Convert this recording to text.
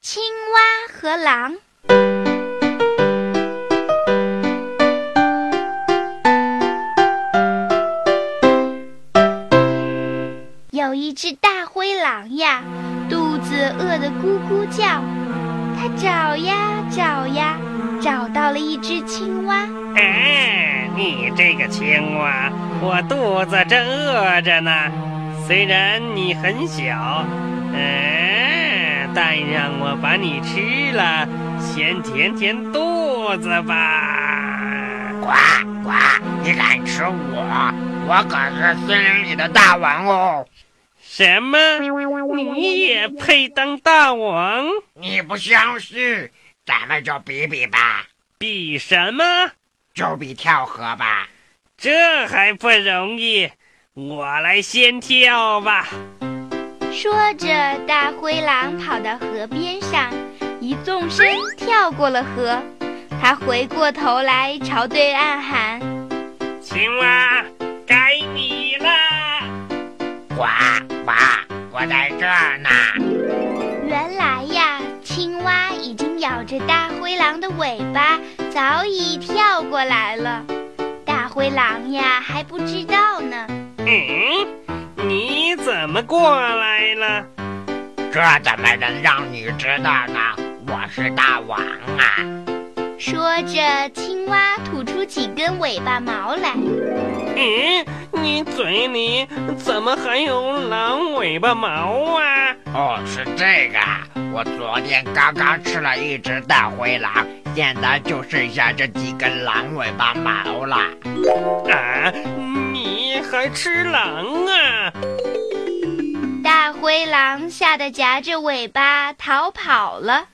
青蛙和狼。有一只大灰狼呀，肚子饿得咕咕叫。它找呀找呀，找到了一只青蛙。哎，你这个青蛙，我肚子正饿着呢。虽然你很小，嗯，但让我把你吃了，先填填肚子吧。呱呱，你敢吃我？我可是森林里的大王哦！什么？你也配当大王？你不相信？咱们就比比吧。比什么？就比跳河吧。这还不容易。我来先跳吧。说着，大灰狼跑到河边上，一纵身跳过了河。他回过头来，朝对岸喊：“青蛙，该你了！”呱呱，我在这儿呢。原来呀，青蛙已经咬着大灰狼的尾巴，早已跳过来了。大灰狼呀，还不知道呢。嗯，你怎么过来了？这怎么能让你知道呢？我是大王啊！说着，青蛙吐出几根尾巴毛来。嗯，你嘴里怎么还有狼尾巴毛啊？哦，是这个。我昨天刚刚吃了一只大灰狼，现在就剩下这几根狼尾巴毛了。啊！你还吃狼啊！灰狼吓得夹着尾巴逃跑了。